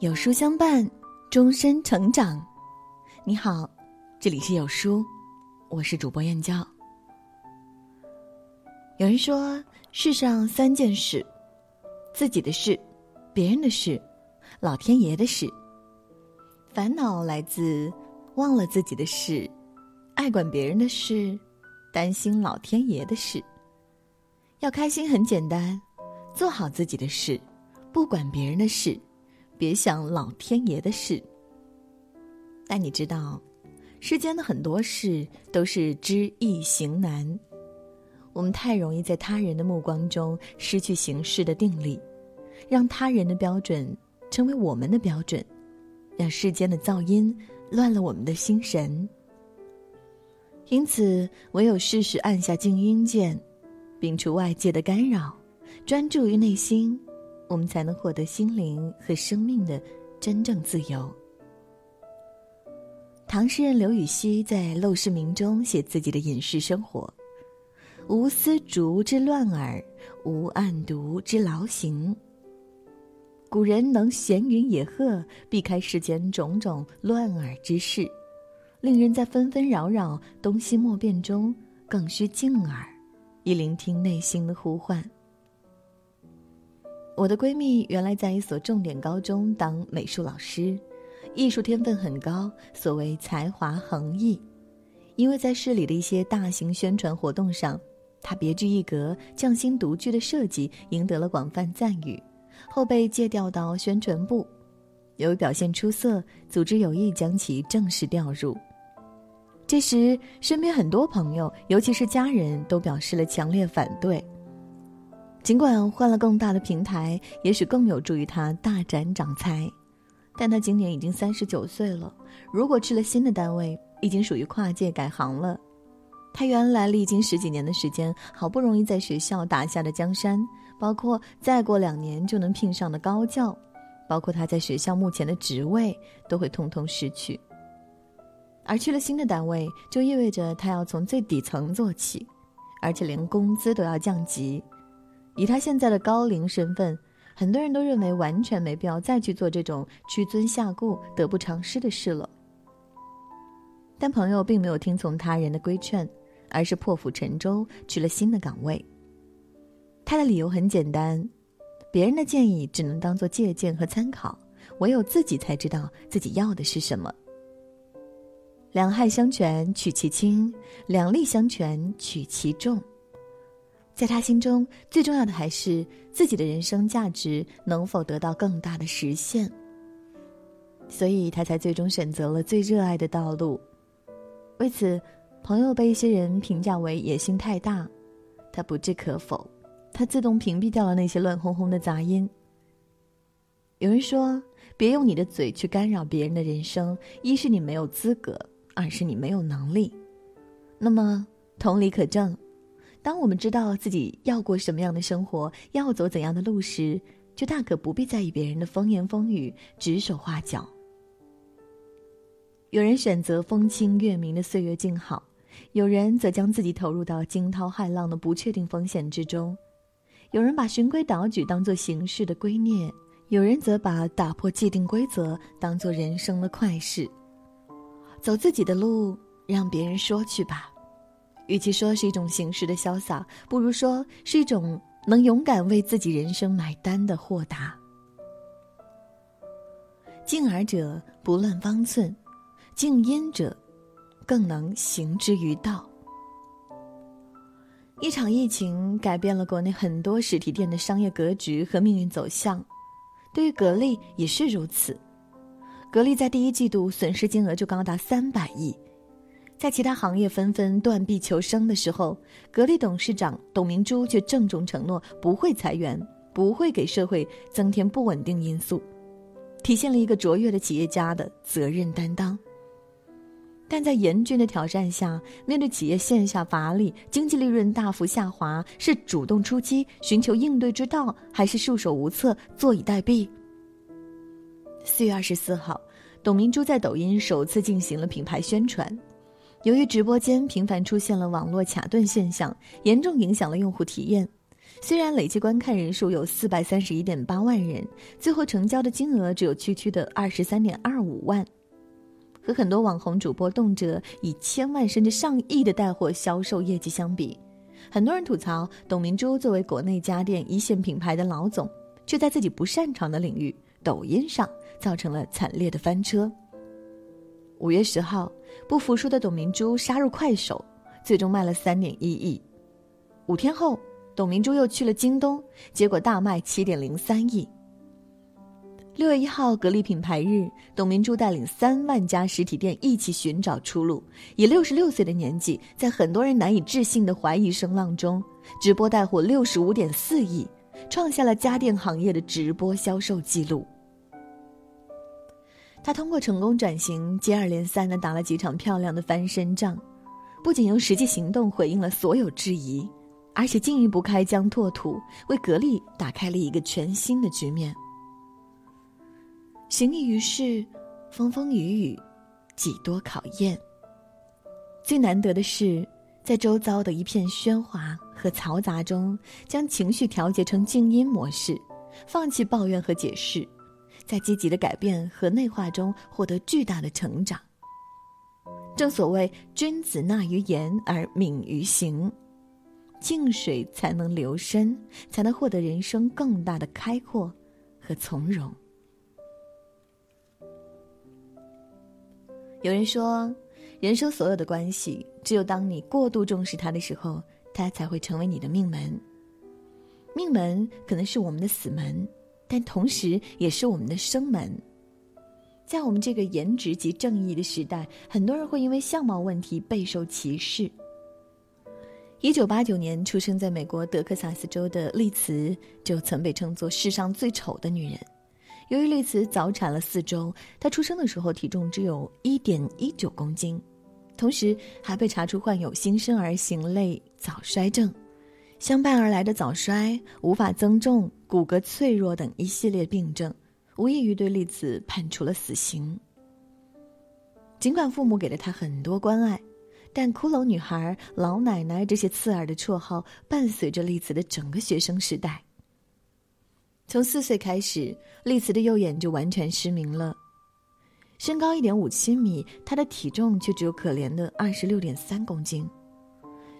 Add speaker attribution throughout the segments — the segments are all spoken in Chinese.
Speaker 1: 有书相伴，终身成长。你好，这里是有书，我是主播燕娇。有人说，世上三件事：自己的事、别人的事、老天爷的事。烦恼来自忘了自己的事，爱管别人的事，担心老天爷的事。要开心很简单，做好自己的事，不管别人的事。别想老天爷的事。但你知道，世间的很多事都是知易行难。我们太容易在他人的目光中失去行事的定力，让他人的标准成为我们的标准，让世间的噪音乱了我们的心神。因此，唯有适时按下静音键，摒除外界的干扰，专注于内心。我们才能获得心灵和生命的真正自由。唐诗人刘禹锡在《陋室铭》中写自己的隐士生活：“无丝竹之乱耳，无案牍之劳形。”古人能闲云野鹤，避开世间种种乱耳之事，令人在纷纷扰扰、东西莫辨中，更需静耳，以聆听内心的呼唤。我的闺蜜原来在一所重点高中当美术老师，艺术天分很高，所谓才华横溢。因为在市里的一些大型宣传活动上，她别具一格、匠心独具的设计赢得了广泛赞誉，后被借调到宣传部。由于表现出色，组织有意将其正式调入。这时，身边很多朋友，尤其是家人都表示了强烈反对。尽管换了更大的平台，也许更有助于他大展长才，但他今年已经三十九岁了。如果去了新的单位，已经属于跨界改行了。他原来历经十几年的时间，好不容易在学校打下的江山，包括再过两年就能聘上的高教，包括他在学校目前的职位，都会通通失去。而去了新的单位，就意味着他要从最底层做起，而且连工资都要降级。以他现在的高龄身份，很多人都认为完全没必要再去做这种屈尊下顾、得不偿失的事了。但朋友并没有听从他人的规劝，而是破釜沉舟去了新的岗位。他的理由很简单：别人的建议只能当做借鉴和参考，唯有自己才知道自己要的是什么。两害相权取其轻，两利相权取其重。在他心中，最重要的还是自己的人生价值能否得到更大的实现。所以他才最终选择了最热爱的道路。为此，朋友被一些人评价为野心太大，他不置可否，他自动屏蔽掉了那些乱哄哄的杂音。有人说：“别用你的嘴去干扰别人的人生，一是你没有资格，二是你没有能力。”那么，同理可证。当我们知道自己要过什么样的生活，要走怎样的路时，就大可不必在意别人的风言风语、指手画脚。有人选择风清月明的岁月静好，有人则将自己投入到惊涛骇浪的不确定风险之中；有人把循规蹈矩当作行事的圭臬，有人则把打破既定规则当做人生的快事。走自己的路，让别人说去吧。与其说是一种形式的潇洒，不如说是一种能勇敢为自己人生买单的豁达。静而者不乱方寸，静音者更能行之于道。一场疫情改变了国内很多实体店的商业格局和命运走向，对于格力也是如此。格力在第一季度损失金额就高达三百亿。在其他行业纷纷断臂求生的时候，格力董事长董明珠却郑重承诺不会裁员，不会给社会增添不稳定因素，体现了一个卓越的企业家的责任担当。但在严峻的挑战下，面对企业线下乏力、经济利润大幅下滑，是主动出击寻求应对之道，还是束手无策坐以待毙？四月二十四号，董明珠在抖音首次进行了品牌宣传。由于直播间频繁出现了网络卡顿现象，严重影响了用户体验，虽然累计观看人数有四百三十一点八万人，最后成交的金额只有区区的二十三点二五万。和很多网红主播动辄以千万甚至上亿的带货销售业绩相比，很多人吐槽董明珠作为国内家电一线品牌的老总，却在自己不擅长的领域抖音上造成了惨烈的翻车。五月十号，不服输的董明珠杀入快手，最终卖了三点一亿。五天后，董明珠又去了京东，结果大卖七点零三亿。六月一号，格力品牌日，董明珠带领三万家实体店一起寻找出路。以六十六岁的年纪，在很多人难以置信的怀疑声浪中，直播带货六十五点四亿，创下了家电行业的直播销售记录。他通过成功转型，接二连三的打了几场漂亮的翻身仗，不仅用实际行动回应了所有质疑，而且进一步开疆拓土，为格力打开了一个全新的局面。行义于世，风风雨雨，几多考验。最难得的是，在周遭的一片喧哗和嘈杂中，将情绪调节成静音模式，放弃抱怨和解释，在积极的改变和内化中获得巨大的成长。正所谓“君子纳于言而敏于行”，静水才能流深，才能获得人生更大的开阔和从容。有人说，人生所有的关系，只有当你过度重视它的时候，它才会成为你的命门。命门可能是我们的死门，但同时也是我们的生门。在我们这个颜值及正义的时代，很多人会因为相貌问题备受歧视。一九八九年出生在美国德克萨斯州的丽兹，就曾被称作世上最丑的女人。由于丽兹早产了四周，她出生的时候体重只有一点一九公斤，同时还被查出患有新生儿型类早衰症，相伴而来的早衰、无法增重、骨骼脆弱等一系列病症，无异于对丽兹判处了死刑。尽管父母给了她很多关爱，但“骷髅女孩”“老奶奶”这些刺耳的绰号伴随着丽兹的整个学生时代。从四岁开始，丽慈的右眼就完全失明了。身高一点五七米，她的体重却只有可怜的二十六点三公斤。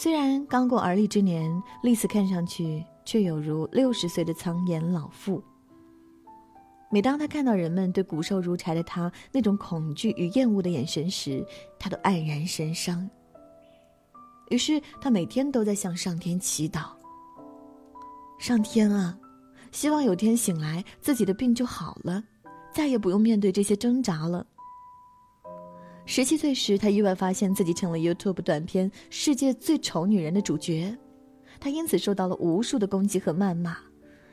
Speaker 1: 虽然刚过而立之年，丽慈看上去却有如六十岁的苍颜老妇。每当她看到人们对骨瘦如柴的她那种恐惧与厌恶的眼神时，她都黯然神伤。于是，她每天都在向上天祈祷：“上天啊！”希望有天醒来，自己的病就好了，再也不用面对这些挣扎了。十七岁时，他意外发现自己成了 YouTube 短片《世界最丑女人》的主角，他因此受到了无数的攻击和谩骂。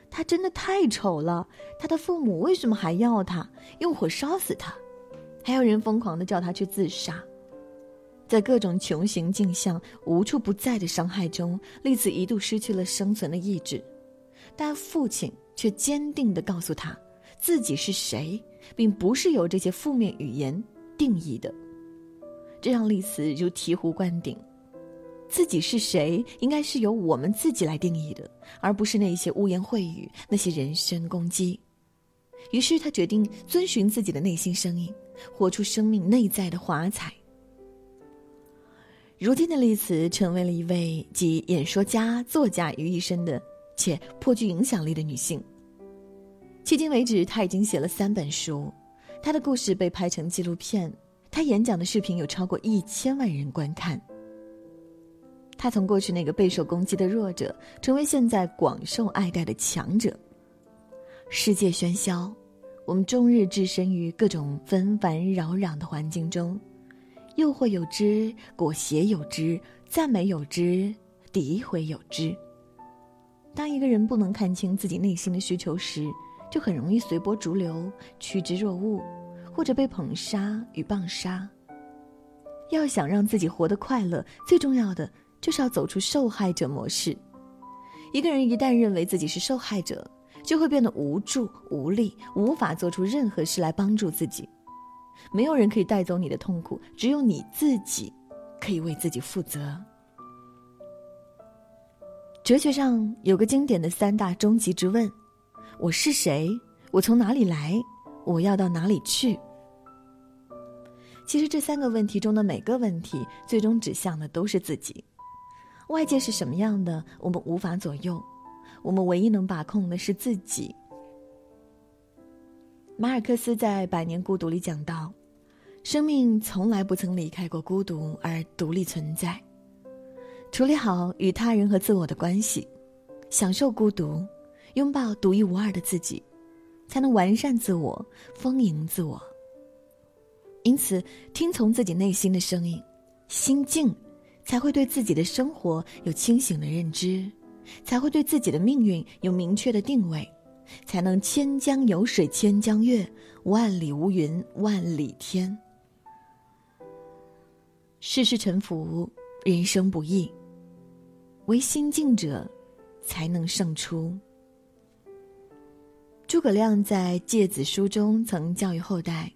Speaker 1: 他真的太丑了，他的父母为什么还要他？用火烧死他？还有人疯狂的叫他去自杀。在各种穷形尽相、无处不在的伤害中，丽子一度失去了生存的意志。但父亲却坚定地告诉他，自己是谁，并不是由这些负面语言定义的。这让丽丝如醍醐灌顶，自己是谁，应该是由我们自己来定义的，而不是那些污言秽语、那些人身攻击。于是他决定遵循自己的内心声音，活出生命内在的华彩。如今的丽兹成为了一位集演说家、作家于一身的。且颇具影响力的女性。迄今为止，她已经写了三本书，她的故事被拍成纪录片，他演讲的视频有超过一千万人观看。他从过去那个备受攻击的弱者，成为现在广受爱戴的强者。世界喧嚣，我们终日置身于各种纷繁扰攘的环境中，诱惑有之，裹挟有之，赞美有之，诋毁有之。当一个人不能看清自己内心的需求时，就很容易随波逐流、趋之若鹜，或者被捧杀与棒杀。要想让自己活得快乐，最重要的就是要走出受害者模式。一个人一旦认为自己是受害者，就会变得无助、无力，无法做出任何事来帮助自己。没有人可以带走你的痛苦，只有你自己可以为自己负责。哲学上有个经典的三大终极之问：我是谁？我从哪里来？我要到哪里去？其实这三个问题中的每个问题，最终指向的都是自己。外界是什么样的，我们无法左右，我们唯一能把控的是自己。马尔克斯在《百年孤独》里讲到，生命从来不曾离开过孤独而独立存在。处理好与他人和自我的关系，享受孤独，拥抱独一无二的自己，才能完善自我，丰盈自我。因此，听从自己内心的声音，心静，才会对自己的生活有清醒的认知，才会对自己的命运有明确的定位，才能千江有水千江月，万里无云万里天。世事沉浮，人生不易。唯心静者，才能胜出。诸葛亮在《诫子书》中曾教育后代：“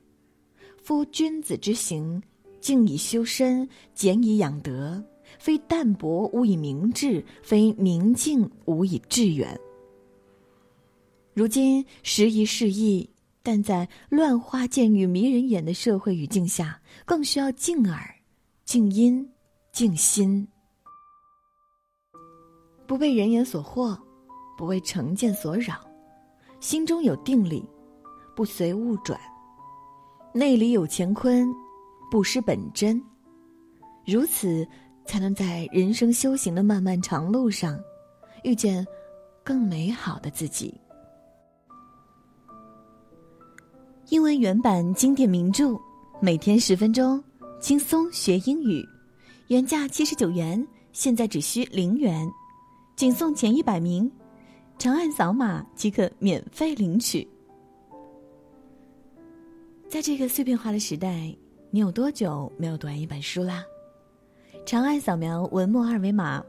Speaker 1: 夫君子之行，静以修身，俭以养德。非淡泊无以明志，非明静无以致远。”如今时移世易，但在乱花渐欲迷人眼的社会语境下，更需要静耳、静音、静心。不被人言所惑，不为成见所扰，心中有定力，不随物转，内里有乾坤，不失本真。如此，才能在人生修行的漫漫长路上，遇见更美好的自己。英文原版经典名著，每天十分钟，轻松学英语，原价七十九元，现在只需零元。仅送前一百名，长按扫码即可免费领取。在这个碎片化的时代，你有多久没有读完一本书啦？长按扫描文末二维码，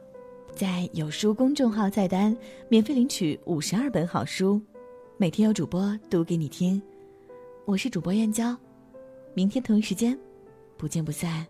Speaker 1: 在有书公众号菜单免费领取五十二本好书，每天有主播读给你听。我是主播燕娇，明天同一时间，不见不散。